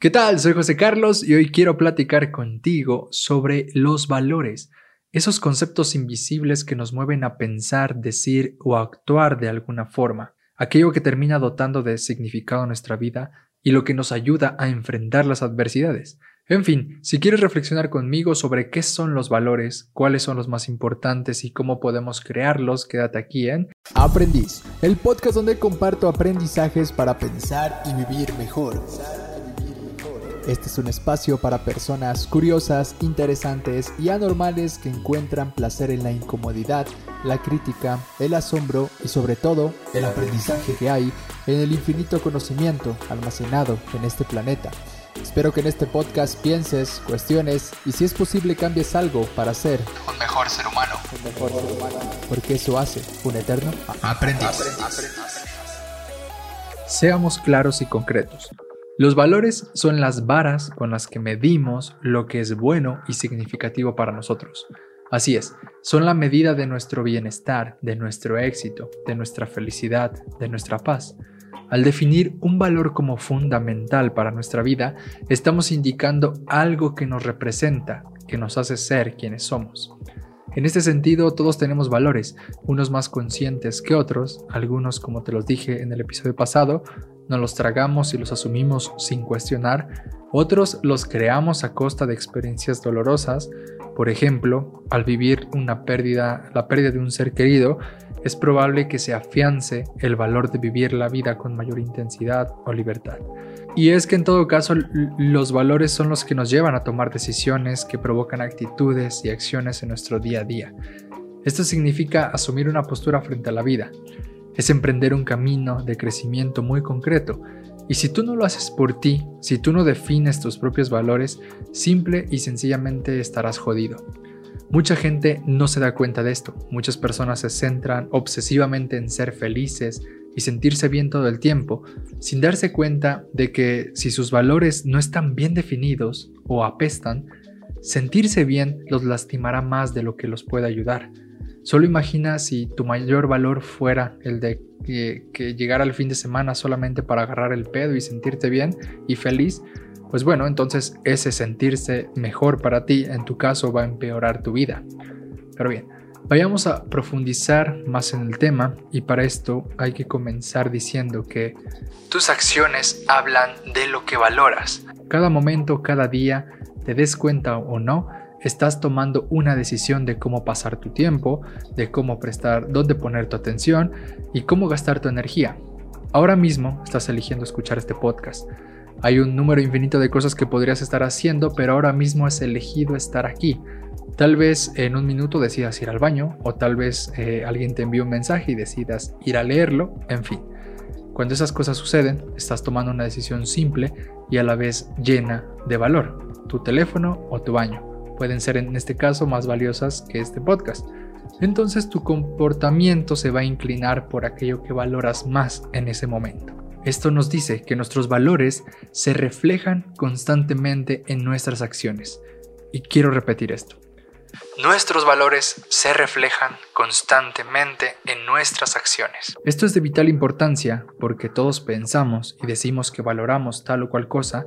¿Qué tal? Soy José Carlos y hoy quiero platicar contigo sobre los valores, esos conceptos invisibles que nos mueven a pensar, decir o actuar de alguna forma, aquello que termina dotando de significado nuestra vida y lo que nos ayuda a enfrentar las adversidades. En fin, si quieres reflexionar conmigo sobre qué son los valores, cuáles son los más importantes y cómo podemos crearlos, quédate aquí en Aprendiz, el podcast donde comparto aprendizajes para pensar y vivir mejor. Este es un espacio para personas curiosas, interesantes y anormales que encuentran placer en la incomodidad, la crítica, el asombro y sobre todo el aprendizaje que hay en el infinito conocimiento almacenado en este planeta. Espero que en este podcast pienses, cuestiones y si es posible cambies algo para ser un mejor ser humano. Un mejor ser humano. Porque eso hace un eterno aprendiz. Seamos claros y concretos. Los valores son las varas con las que medimos lo que es bueno y significativo para nosotros. Así es, son la medida de nuestro bienestar, de nuestro éxito, de nuestra felicidad, de nuestra paz. Al definir un valor como fundamental para nuestra vida, estamos indicando algo que nos representa, que nos hace ser quienes somos. En este sentido, todos tenemos valores, unos más conscientes que otros, algunos, como te los dije en el episodio pasado, nos los tragamos y los asumimos sin cuestionar, otros los creamos a costa de experiencias dolorosas, por ejemplo, al vivir una pérdida, la pérdida de un ser querido, es probable que se afiance el valor de vivir la vida con mayor intensidad o libertad. Y es que en todo caso los valores son los que nos llevan a tomar decisiones que provocan actitudes y acciones en nuestro día a día. Esto significa asumir una postura frente a la vida. Es emprender un camino de crecimiento muy concreto. Y si tú no lo haces por ti, si tú no defines tus propios valores, simple y sencillamente estarás jodido. Mucha gente no se da cuenta de esto. Muchas personas se centran obsesivamente en ser felices y sentirse bien todo el tiempo, sin darse cuenta de que si sus valores no están bien definidos o apestan, sentirse bien los lastimará más de lo que los puede ayudar. Solo imagina si tu mayor valor fuera el de que, que llegara el fin de semana solamente para agarrar el pedo y sentirte bien y feliz, pues bueno, entonces ese sentirse mejor para ti en tu caso va a empeorar tu vida. Pero bien, vayamos a profundizar más en el tema y para esto hay que comenzar diciendo que tus acciones hablan de lo que valoras. Cada momento, cada día, te des cuenta o no, estás tomando una decisión de cómo pasar tu tiempo, de cómo prestar, dónde poner tu atención y cómo gastar tu energía. Ahora mismo estás eligiendo escuchar este podcast. Hay un número infinito de cosas que podrías estar haciendo, pero ahora mismo has elegido estar aquí. Tal vez en un minuto decidas ir al baño o tal vez eh, alguien te envíe un mensaje y decidas ir a leerlo, en fin. Cuando esas cosas suceden, estás tomando una decisión simple y a la vez llena de valor. Tu teléfono o tu baño pueden ser en este caso más valiosas que este podcast. Entonces tu comportamiento se va a inclinar por aquello que valoras más en ese momento. Esto nos dice que nuestros valores se reflejan constantemente en nuestras acciones. Y quiero repetir esto. Nuestros valores se reflejan constantemente en nuestras acciones. Esto es de vital importancia porque todos pensamos y decimos que valoramos tal o cual cosa,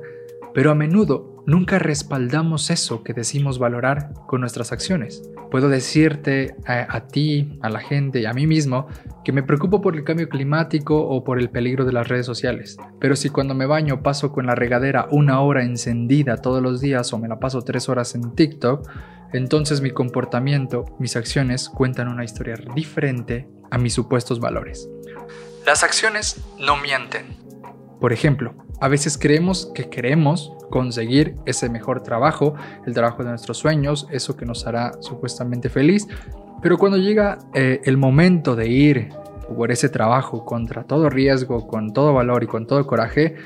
pero a menudo nunca respaldamos eso que decimos valorar con nuestras acciones. Puedo decirte a, ti, a la gente y a mí mismo que me preocupo por el cambio climático o por el peligro de las redes sociales, pero si cuando me baño paso con la regadera una hora encendida todos los días o me la paso tres horas en TikTok, entonces mi comportamiento, mis acciones cuentan una historia diferente a mis supuestos valores. Las acciones no mienten. Por ejemplo, a veces creemos que queremos conseguir ese mejor trabajo, el trabajo de nuestros sueños, eso que nos hará supuestamente feliz, pero cuando llega eh, el momento de ir por ese trabajo contra todo riesgo, con todo valor y con todo coraje,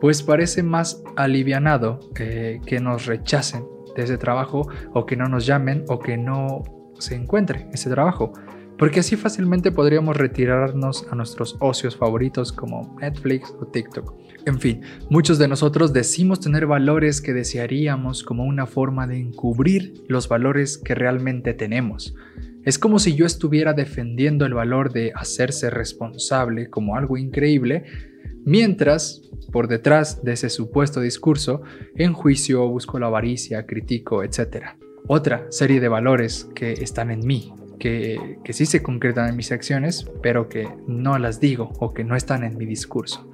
pues parece más alivianado que nos rechacen de ese trabajo o que no nos llamen o que no se encuentre ese trabajo porque así fácilmente podríamos retirarnos a nuestros ocios favoritos como Netflix o TikTok. En fin, muchos de nosotros decimos tener valores que desearíamos como una forma de encubrir los valores que realmente tenemos. Es como si yo estuviera defendiendo el valor de hacerse responsable como algo increíble, Mientras, por detrás de ese supuesto discurso, en juicio busco la avaricia, critico, etc. Otra serie de valores que están en mí, que, que sí se concretan en mis acciones, pero que no las digo o que no están en mi discurso.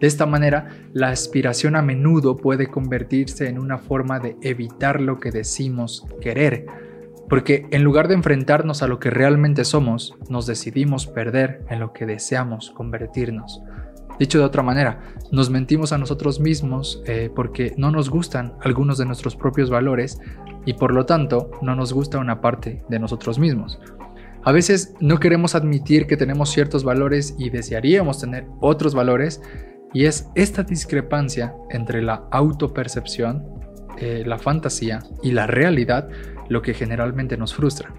De esta manera, la aspiración a menudo puede convertirse en una forma de evitar lo que decimos querer, porque en lugar de enfrentarnos a lo que realmente somos, nos decidimos perder en lo que deseamos convertirnos. Dicho de otra manera, nos mentimos a nosotros mismos eh, porque no nos gustan algunos de nuestros propios valores y por lo tanto no nos gusta una parte de nosotros mismos. A veces no queremos admitir que tenemos ciertos valores y desearíamos tener otros valores y es esta discrepancia entre la autopercepción, eh, la fantasía y la realidad lo que generalmente nos frustra.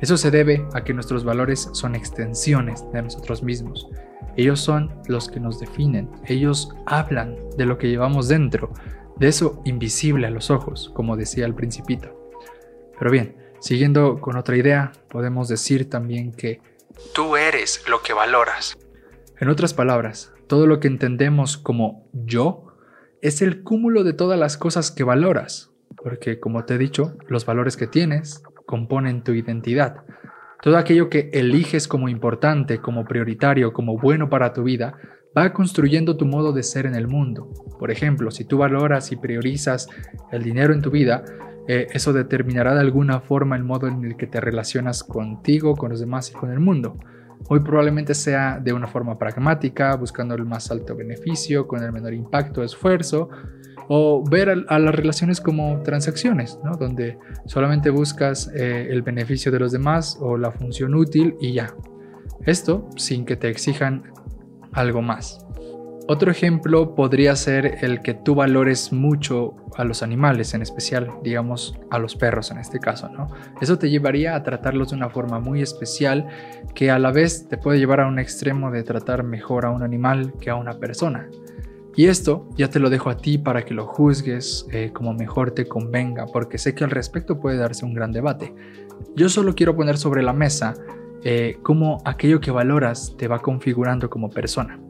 Eso se debe a que nuestros valores son extensiones de nosotros mismos. Ellos son los que nos definen, ellos hablan de lo que llevamos dentro, de eso invisible a los ojos, como decía el principito. Pero bien, siguiendo con otra idea, podemos decir también que tú eres lo que valoras. En otras palabras, todo lo que entendemos como yo es el cúmulo de todas las cosas que valoras, porque como te he dicho, los valores que tienes componen tu identidad. Todo aquello que eliges como importante, como prioritario, como bueno para tu vida, va construyendo tu modo de ser en el mundo. Por ejemplo, si tú valoras y priorizas el dinero en tu vida, eh, eso determinará de alguna forma el modo en el que te relacionas contigo, con los demás y con el mundo. Hoy probablemente sea de una forma pragmática, buscando el más alto beneficio, con el menor impacto esfuerzo, o ver a, las relaciones como transacciones, ¿no? donde solamente buscas eh, el beneficio de los demás o la función útil y ya. Esto sin que te exijan algo más. Otro ejemplo podría ser el que tú valores mucho a los animales, en especial, digamos, a los perros en este caso, ¿no? Eso te llevaría a tratarlos de una forma muy especial que a la vez te puede llevar a un extremo de tratar mejor a un animal que a una persona. Y esto ya te lo dejo a ti para que lo juzgues eh, como mejor te convenga, porque sé que al respecto puede darse un gran debate. Yo solo quiero poner sobre la mesa eh, cómo aquello que valoras te va configurando como persona.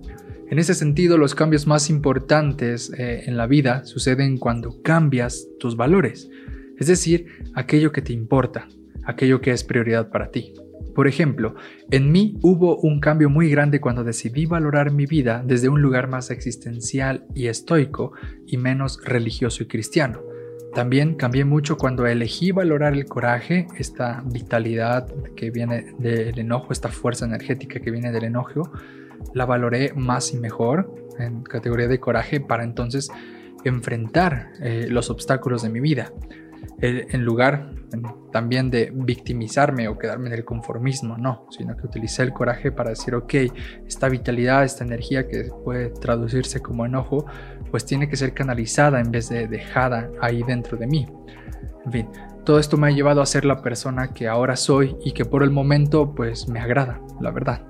En ese sentido, los cambios más importantes eh, en la vida suceden cuando cambias tus valores, es decir, aquello que te importa, aquello que es prioridad para ti. Por ejemplo, en mí hubo un cambio muy grande cuando decidí valorar mi vida desde un lugar más existencial y estoico y menos religioso y cristiano. También cambié mucho cuando elegí valorar el coraje, esta vitalidad que viene del enojo, esta fuerza energética que viene del enojo, la valoré más y mejor en categoría de coraje para entonces enfrentar eh, los obstáculos de mi vida. En lugar también de victimizarme o quedarme en el conformismo, no, sino que utilicé el coraje para decir, ok, esta vitalidad, esta energía que puede traducirse como enojo, pues tiene que ser canalizada en vez de dejada ahí dentro de mí. En fin, todo esto me ha llevado a ser la persona que ahora soy y que por el momento pues me agrada, la verdad.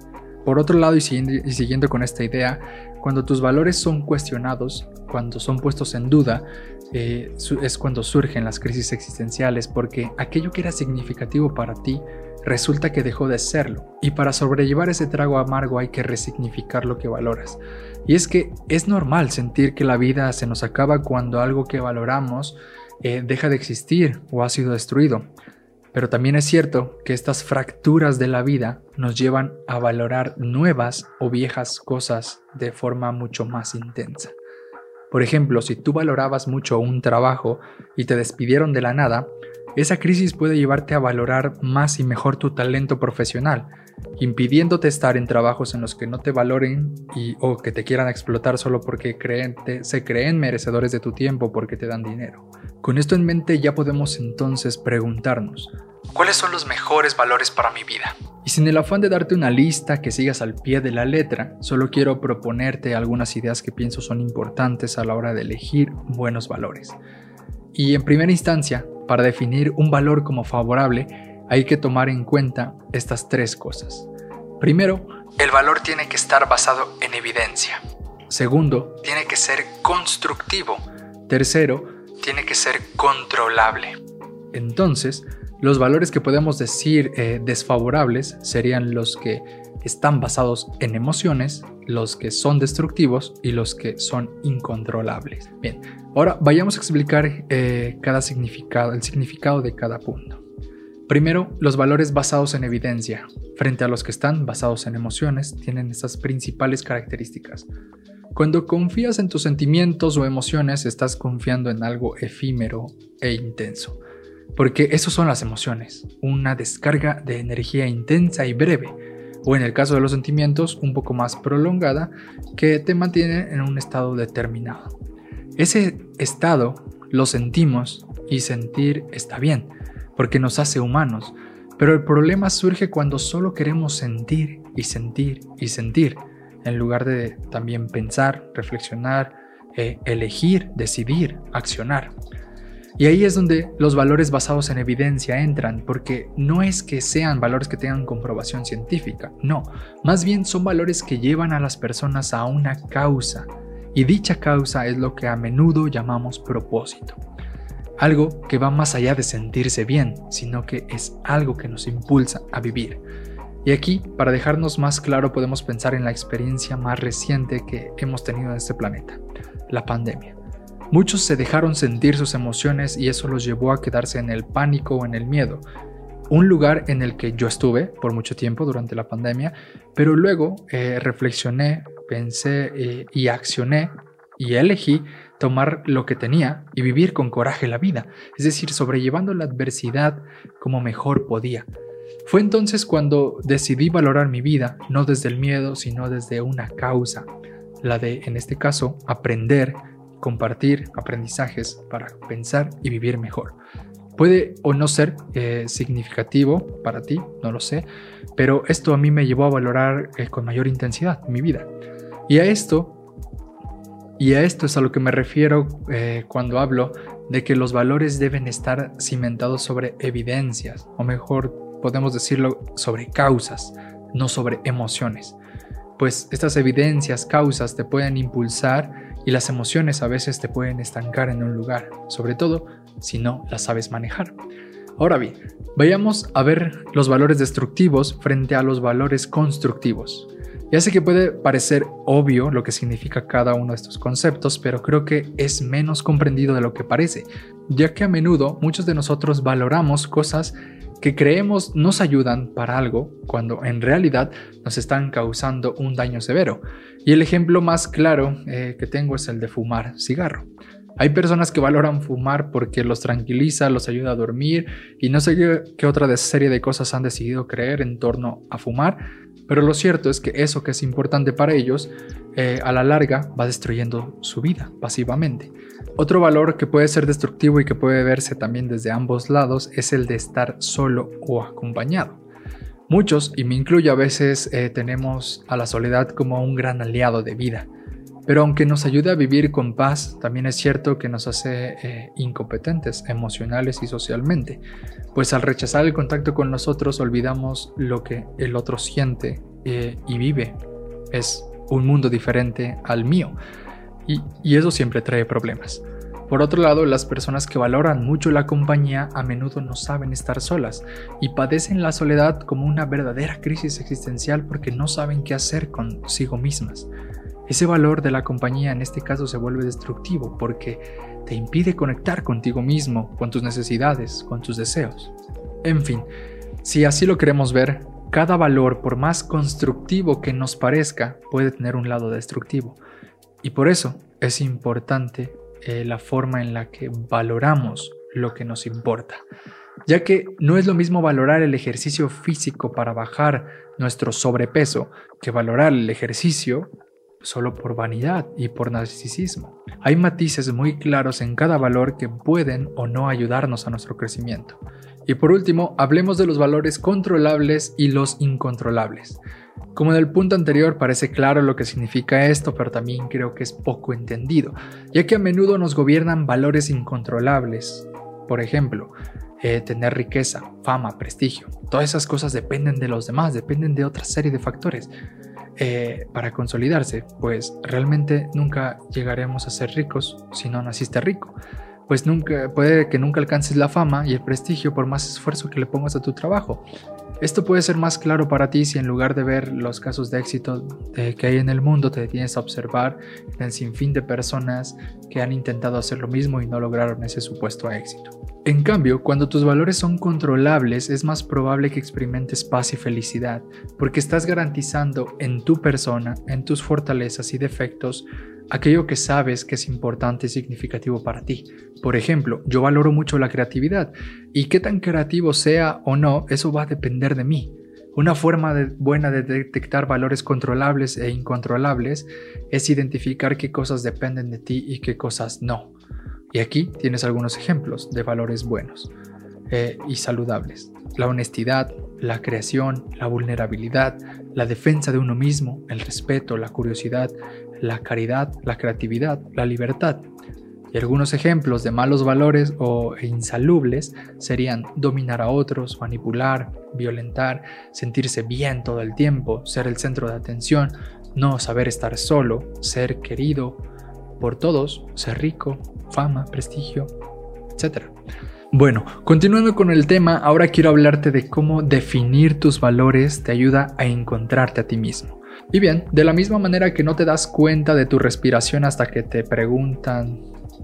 Por otro lado, y siguiendo, con esta idea, cuando tus valores son cuestionados, cuando son puestos en duda, eh, es cuando surgen las crisis existenciales, porque aquello que era significativo para ti resulta que dejó de serlo. Y para sobrellevar ese trago amargo hay que resignificar lo que valoras. Y es que es normal sentir que la vida se nos acaba cuando algo que valoramos eh, deja de existir o ha sido destruido. Pero también es cierto que estas fracturas de la vida nos llevan a valorar nuevas o viejas cosas de forma mucho más intensa. Por ejemplo, si tú valorabas mucho un trabajo y te despidieron de la nada, esa crisis puede llevarte a valorar más y mejor tu talento profesional, impidiéndote estar en trabajos en los que no te valoren y, o que te quieran explotar solo porque se creen merecedores de tu tiempo porque te dan dinero. Con esto en mente ya podemos entonces preguntarnos, ¿cuáles son los mejores valores para mi vida? Y sin el afán de darte una lista que sigas al pie de la letra, solo quiero proponerte algunas ideas que pienso son importantes a la hora de elegir buenos valores. Y en primera instancia, para definir un valor como favorable, hay que tomar en cuenta estas tres cosas. Primero, el valor tiene que estar basado en evidencia. Segundo, tiene que ser constructivo. Tercero, tiene que ser controlable. Entonces, los valores que podemos decir eh, desfavorables serían los que están basados en emociones, los que son destructivos y los que son incontrolables. Bien, ahora vayamos a explicar eh, cada significado, el significado de cada punto. Primero, los valores basados en evidencia, frente a los que están basados en emociones, tienen estas principales características. Cuando confías en tus sentimientos o emociones, estás confiando en algo efímero e intenso. Porque eso son las emociones, una descarga de energía intensa y breve, o en el caso de los sentimientos, un poco más prolongada, que te mantiene en un estado determinado. Ese estado lo sentimos y sentir está bien porque nos hace humanos, pero el problema surge cuando solo queremos sentir y sentir y sentir, en lugar de también pensar, reflexionar, eh, elegir, decidir, accionar. Y ahí es donde los valores basados en evidencia entran, porque no es que sean valores que tengan comprobación científica, no, más bien son valores que llevan a las personas a una causa, y dicha causa es lo que a menudo llamamos propósito algo que va más allá de sentirse bien, sino que es algo que nos impulsa a vivir. Y aquí, para dejarnos más claro, podemos pensar en la experiencia más reciente que hemos tenido en este planeta, la pandemia. Muchos se dejaron sentir sus emociones y eso los llevó a quedarse en el pánico o en el miedo. Un lugar en el que yo estuve por mucho tiempo durante la pandemia, pero luego eh, reflexioné, pensé eh, y accioné y elegí tomar lo que tenía y vivir con coraje la vida, es decir, sobrellevando la adversidad como mejor podía. Fue entonces cuando decidí valorar mi vida, no desde el miedo, sino desde una causa, la de, en este caso, aprender, compartir aprendizajes para pensar y vivir mejor. Puede o no ser eh, significativo para ti, no lo sé, pero esto a mí me llevó a valorar eh, con mayor intensidad mi vida. Y a esto y a esto es a lo que me refiero eh, cuando hablo de que los valores deben estar cimentados sobre evidencias, o mejor podemos decirlo sobre causas, no sobre emociones. Pues estas evidencias, causas te pueden impulsar y las emociones a veces te pueden estancar en un lugar, sobre todo si no las sabes manejar. Ahora bien, vayamos a ver los valores destructivos frente a los valores constructivos. Ya sé que puede parecer obvio lo que significa cada uno de estos conceptos, pero creo que es menos comprendido de lo que parece, ya que a menudo muchos de nosotros valoramos cosas que creemos nos ayudan para algo cuando en realidad nos están causando un daño severo. Y el ejemplo más claro eh, que tengo es el de fumar cigarro. Hay personas que valoran fumar porque los tranquiliza, los ayuda a dormir y no sé qué, otra serie de cosas han decidido creer en torno a fumar, pero lo cierto es que eso que es importante para ellos, eh, a la larga va destruyendo su vida pasivamente. Otro valor que puede ser destructivo y que puede verse también desde ambos lados es el de estar solo o acompañado. Muchos, y me incluyo a veces, eh, tenemos a la soledad como un gran aliado de vida. Pero aunque nos ayude a vivir con paz, también es cierto que nos hace eh, incompetentes emocionales y socialmente, pues al rechazar el contacto con nosotros olvidamos lo que el otro siente eh, y vive. Es un mundo diferente al mío y, eso siempre trae problemas. Por otro lado, las personas que valoran mucho la compañía a menudo no saben estar solas y padecen la soledad como una verdadera crisis existencial porque no saben qué hacer consigo mismas. Ese valor de la compañía en este caso se vuelve destructivo porque te impide conectar contigo mismo, con tus necesidades, con tus deseos. En fin, si así lo queremos ver, cada valor, por más constructivo que nos parezca, puede tener un lado destructivo. Y por eso es importante eh, la forma en la que valoramos lo que nos importa, ya que no es lo mismo valorar el ejercicio físico para bajar nuestro sobrepeso que valorar el ejercicio solo por vanidad y por narcisismo. Hay matices muy claros en cada valor que pueden o no ayudarnos a nuestro crecimiento. Y por último, hablemos de los valores controlables y los incontrolables. Como en el punto anterior parece claro lo que significa esto, pero también creo que es poco entendido, ya que a menudo nos gobiernan valores incontrolables. Por ejemplo, eh, tener riqueza, fama, prestigio. Todas esas cosas dependen de los demás, dependen de otra serie de factores. Eh, para consolidarse, pues realmente nunca llegaremos a ser ricos si no naciste rico. Pues nunca, puede que nunca alcances la fama y el prestigio por más esfuerzo que le pongas a tu trabajo. Esto puede ser más claro para ti si en lugar de ver los casos de éxito que hay en el mundo, te detienes a observar el sinfín de personas que han intentado hacer lo mismo y no lograron ese supuesto éxito. En cambio, cuando tus valores son controlables, es más probable que experimentes paz y felicidad, porque estás garantizando en tu persona, en tus fortalezas y defectos, aquello que sabes que es importante y significativo para ti. Por ejemplo, yo valoro mucho la creatividad y qué tan creativo sea o no, eso va a depender de mí. Una forma buena de detectar valores controlables e incontrolables es identificar qué cosas dependen de ti y qué cosas no. Y aquí tienes algunos ejemplos de valores buenos eh, y saludables. La honestidad, la creación, la vulnerabilidad, la defensa de uno mismo, el respeto, la curiosidad, la caridad, la creatividad, la libertad. Y algunos ejemplos de malos valores o insalubles serían dominar a otros, manipular, violentar, sentirse bien todo el tiempo, ser el centro de atención, no saber estar solo, ser querido por todos, ser rico, fama, prestigio, etc. Bueno, continuando con el tema, ahora quiero hablarte de cómo definir tus valores te ayuda a encontrarte a ti mismo. Y bien, de la misma manera que no te das cuenta de tu respiración hasta que te preguntan,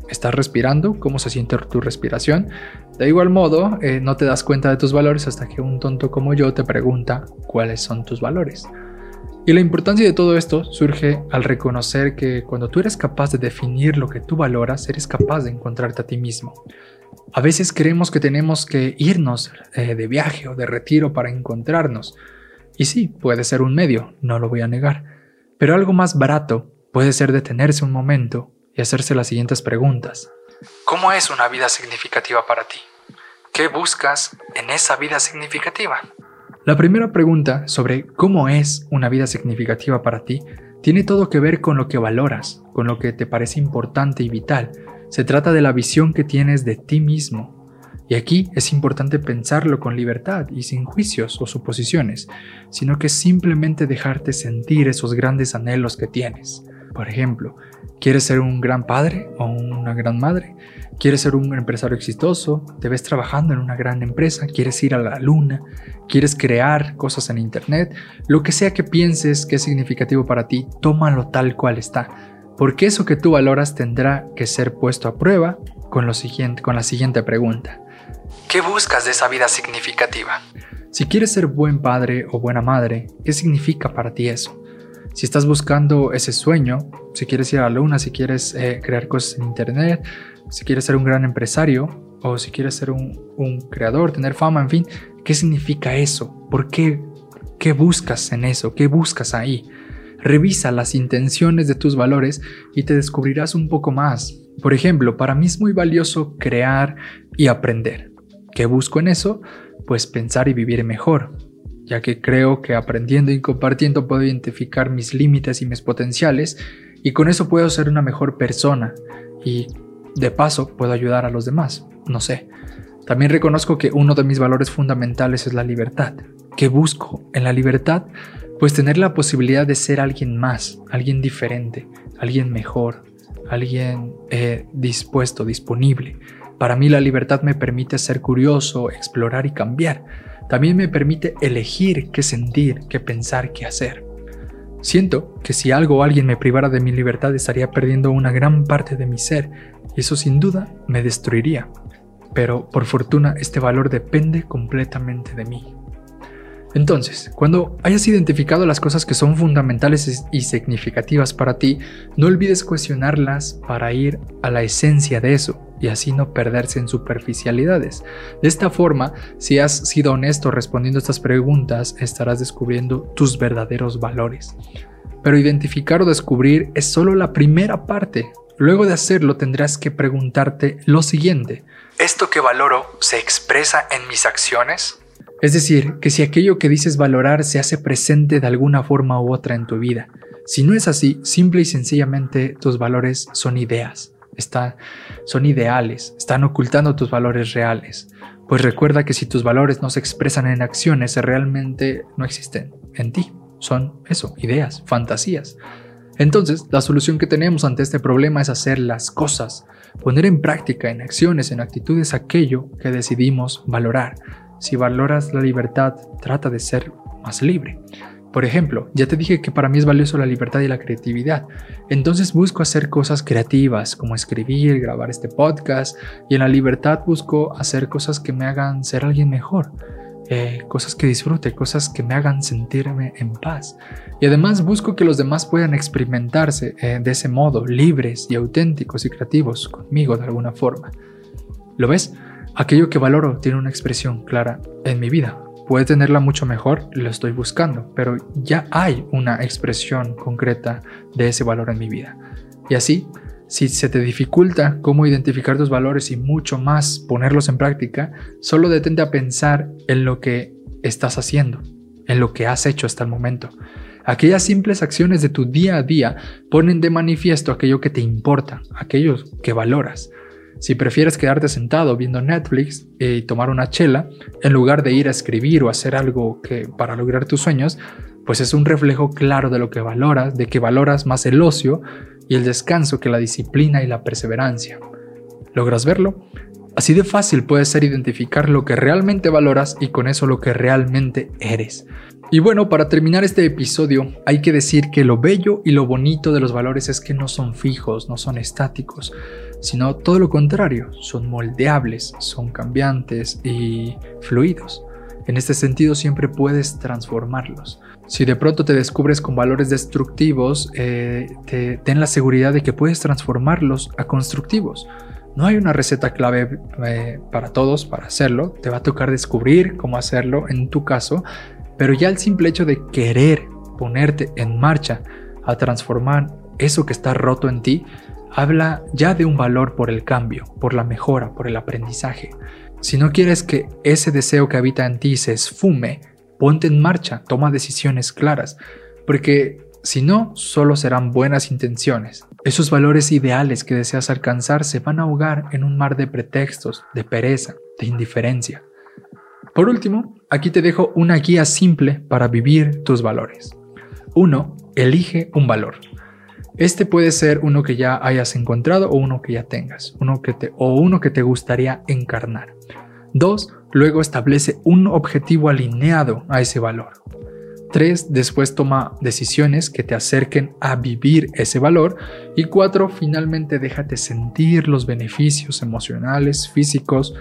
¿estás respirando? ¿Cómo se siente tu respiración? De igual modo, eh, no te das cuenta de tus valores hasta que un tonto como yo te pregunta cuáles son tus valores. Y la importancia de todo esto surge al reconocer que cuando tú eres capaz de definir lo que tú valoras, eres capaz de encontrarte a ti mismo. A veces creemos que tenemos que irnos eh, de viaje o de retiro para encontrarnos, y sí, puede ser un medio, no lo voy a negar, pero algo más barato puede ser detenerse un momento y hacerse las siguientes preguntas. ¿Cómo es una vida significativa para ti? ¿Qué buscas en esa vida significativa? La primera pregunta sobre cómo es una vida significativa para ti tiene todo que ver con lo que valoras, con lo que te parece importante y vital. Se trata de la visión que tienes de ti mismo, y aquí es importante pensarlo con libertad y sin juicios o suposiciones, sino que simplemente dejarte sentir esos grandes anhelos que tienes. Por ejemplo, ¿quieres ser un gran padre o una gran madre? ¿Quieres ser un empresario exitoso? ¿Te ves trabajando en una gran empresa? ¿Quieres ir a la luna? ¿Quieres crear cosas en Internet? Lo que sea que pienses que es significativo para ti, tómalo tal cual está, porque eso que tú valoras tendrá que ser puesto a prueba con, lo siguiente, con la siguiente pregunta. ¿Qué buscas de esa vida significativa? Si quieres ser buen padre o buena madre, ¿qué significa para ti eso? Si estás buscando ese sueño, si quieres ir a la luna, si quieres eh, crear cosas en internet, si quieres ser un gran empresario o si quieres ser un, un creador, tener fama, en fin, ¿qué significa eso? ¿Por qué? ¿Qué buscas en eso? ¿Qué buscas ahí? Revisa las intenciones de tus valores y te descubrirás un poco más. Por ejemplo, para mí es muy valioso crear y aprender. ¿Qué busco en eso? Pues pensar y vivir mejor, ya que creo que aprendiendo y compartiendo puedo identificar mis límites y mis potenciales y con eso puedo ser una mejor persona y de paso puedo ayudar a los demás, no sé. También reconozco que uno de mis valores fundamentales es la libertad. ¿Qué busco en la libertad? Pues tener la posibilidad de ser alguien más, alguien diferente, alguien mejor, alguien eh, dispuesto, disponible para mí la libertad me permite ser curioso, explorar y cambiar. También me permite elegir qué sentir, qué pensar, qué hacer. Siento que si algo o alguien me privara de mi libertad estaría perdiendo una gran parte de mi ser y eso sin duda me destruiría. Pero por fortuna este valor depende completamente de mí. Entonces, cuando hayas identificado las cosas que son fundamentales y significativas para ti, no olvides cuestionarlas para ir a la esencia de eso y así no perderse en superficialidades. De esta forma, si has sido honesto respondiendo estas preguntas, estarás descubriendo tus verdaderos valores. Pero identificar o descubrir es solo la primera parte. Luego de hacerlo tendrás que preguntarte lo siguiente. ¿Esto que valoro se expresa en mis acciones? Es decir, que si aquello que dices valorar se hace presente de alguna forma u otra en tu vida. Si no es así, simple y sencillamente tus valores son ideas, son ideales, están ocultando tus valores reales. Pues recuerda que si tus valores no se expresan en acciones, realmente no existen en ti. Son eso, ideas, fantasías. Entonces, la solución que tenemos ante este problema es hacer las cosas, poner en práctica, en acciones, en actitudes aquello que decidimos valorar, Si valoras la libertad, trata de ser más libre. Por ejemplo, ya te dije que para mí es valioso la libertad y la creatividad. Entonces busco hacer cosas creativas, como escribir, grabar este podcast, y en la libertad busco hacer cosas que me hagan ser alguien mejor. Eh, cosas que disfrute, cosas que me hagan sentirme en paz. Y además busco que los demás puedan experimentarse eh, de ese modo, libres y auténticos y creativos conmigo de alguna forma. ¿Lo ves? Aquello que valoro tiene una expresión clara en mi vida. Puede tenerla mucho mejor, lo estoy buscando, pero ya hay una expresión concreta de ese valor en mi vida. Y así, si se te dificulta cómo identificar tus valores y mucho más ponerlos en práctica, solo detente a pensar en lo que estás haciendo, en lo que has hecho hasta el momento. Aquellas simples acciones de tu día a día ponen de manifiesto aquello que te importa, aquello que valoras. Si prefieres quedarte sentado viendo Netflix y tomar una chela, en lugar de ir a escribir o hacer algo que para lograr tus sueños, pues es un reflejo claro de lo que valoras, de que valoras más el ocio y el descanso que la disciplina y la perseverancia. ¿Logras verlo? Así de fácil puede ser identificar lo que realmente valoras y con eso lo que realmente eres. Y bueno, para terminar este episodio, hay que decir que lo bello y lo bonito de los valores es que no son fijos, no son estáticos, sino todo lo contrario, son moldeables, son cambiantes y fluidos. En este sentido siempre puedes transformarlos. Si de pronto te descubres con valores destructivos, eh, ten la seguridad de que puedes transformarlos a constructivos. No hay una receta clave eh, para todos para hacerlo, te va a tocar descubrir cómo hacerlo en tu caso pero ya el simple hecho de querer ponerte en marcha a transformar eso que está roto en ti, habla ya de un valor por el cambio, por la mejora, por el aprendizaje. Si no quieres que ese deseo que habita en ti se esfume, ponte en marcha, toma decisiones claras, porque si no, solo serán buenas intenciones. Esos valores ideales que deseas alcanzar se van a ahogar en un mar de pretextos, de pereza, de indiferencia. Por último, aquí te dejo una guía simple para vivir tus valores. 1. Elige un valor. Este puede ser uno que ya hayas encontrado o uno que ya tengas, uno que te, o uno que te gustaría encarnar. 2. Luego establece un objetivo alineado a ese valor. 3. Después toma decisiones que te acerquen a vivir ese valor. Y 4. Finalmente déjate sentir los beneficios emocionales, físicos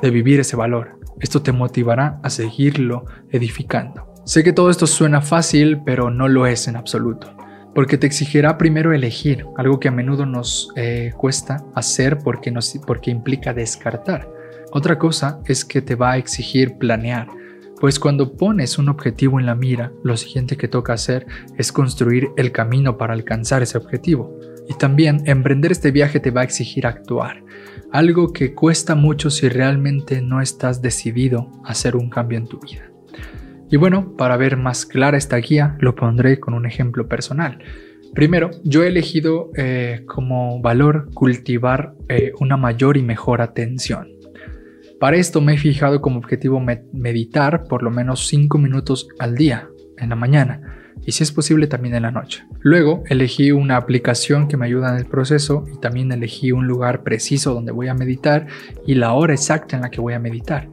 de vivir ese valor. Esto te motivará a seguirlo edificando. Sé que todo esto suena fácil, pero no lo es en absoluto, porque te exigirá primero elegir, algo que a menudo nos eh, cuesta hacer porque, nos, porque implica descartar. Otra cosa es que te va a exigir planear, pues cuando pones un objetivo en la mira, lo siguiente que toca hacer es construir el camino para alcanzar ese objetivo. Y también emprender este viaje te va a exigir actuar, algo que cuesta mucho si realmente no estás decidido a hacer un cambio en tu vida. Y bueno, para ver más clara esta guía, lo pondré con un ejemplo personal. Primero, yo he elegido eh, como valor cultivar eh, una mayor y mejor atención. Para esto me he fijado como objetivo meditar por lo menos 5 minutos al día, en la mañana y si es posible también en la noche. Luego elegí una aplicación que me ayuda en el proceso y también elegí un lugar preciso donde voy a meditar y la hora exacta en la que voy a meditar.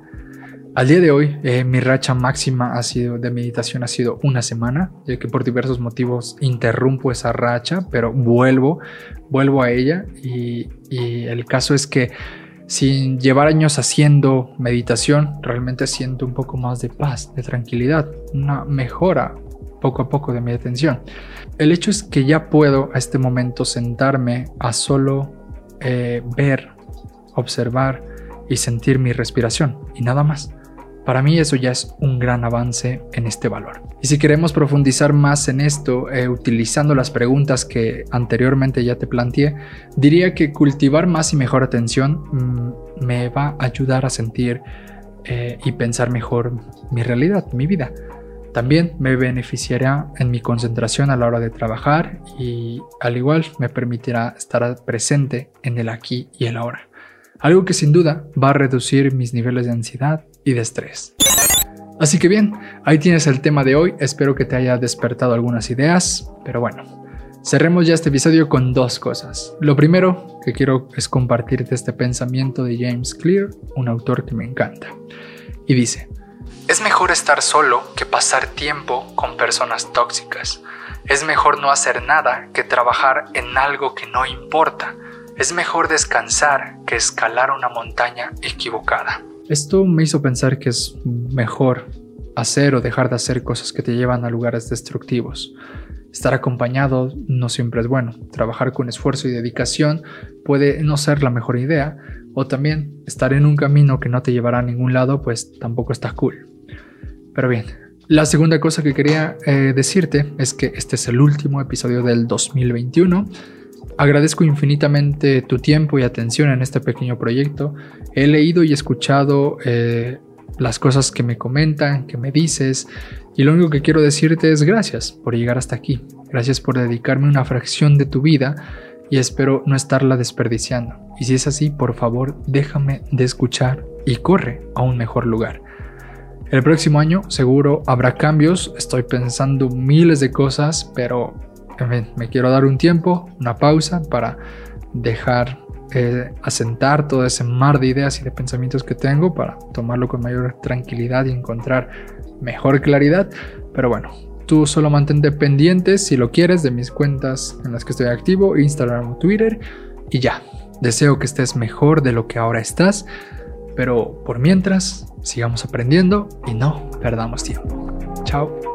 Al día de hoy, eh, mi racha máxima ha sido, de meditación ha sido una semana, ya que por diversos motivos interrumpo esa racha, pero vuelvo, vuelvo a ella y, el caso es que sin llevar años haciendo meditación, realmente siento un poco más de paz, de tranquilidad, una mejora poco a poco de mi atención. El hecho es que ya puedo a este momento sentarme a solo eh, ver, observar y sentir mi respiración y nada más. Para mí eso ya es un gran avance en este valor. Y si queremos profundizar más en esto, eh, utilizando las preguntas que anteriormente ya te planteé, diría que cultivar más y mejor atención mm, me va a ayudar a sentir eh, y pensar mejor mi realidad, mi vida. También me beneficiará en mi concentración a la hora de trabajar y al igual me permitirá estar presente en el aquí y el ahora. Algo que sin duda va a reducir mis niveles de ansiedad y de estrés. Así que bien, ahí tienes el tema de hoy. Espero que te haya despertado algunas ideas. Pero bueno, cerremos ya este episodio con dos cosas. Lo primero que quiero es compartirte este pensamiento de James Clear, un autor que me encanta. y dice, es mejor estar solo que pasar tiempo con personas tóxicas. Es mejor no hacer nada que trabajar en algo que no importa. Es mejor descansar que escalar una montaña equivocada. Esto me hizo pensar que es mejor hacer o dejar de hacer cosas que te llevan a lugares destructivos. Estar acompañado no siempre es bueno. Trabajar con esfuerzo y dedicación puede no ser la mejor idea. O también estar en un camino que no te llevará a ningún lado, pues tampoco está cool. Pero bien, la segunda cosa que quería eh, decirte es que este es el último episodio del 2021. Agradezco infinitamente tu tiempo y atención en este pequeño proyecto. He leído y escuchado eh, las cosas que me comentan, que me dices, y lo único que quiero decirte es gracias por llegar hasta aquí. Gracias por dedicarme una fracción de tu vida y espero no estarla desperdiciando. Y si es así, por favor, déjame de escuchar y corre a un mejor lugar. El próximo año seguro habrá cambios, estoy pensando miles de cosas, pero en fin, me quiero dar un tiempo, una pausa para dejar eh, asentar todo ese mar de ideas y de pensamientos que tengo para tomarlo con mayor tranquilidad y encontrar mejor claridad. Pero bueno, tú solo mantente pendiente si lo quieres de mis cuentas en las que estoy activo, Instagram o Twitter. Y ya, deseo que estés mejor de lo que ahora estás. Pero por mientras, sigamos aprendiendo y no perdamos tiempo. Chao.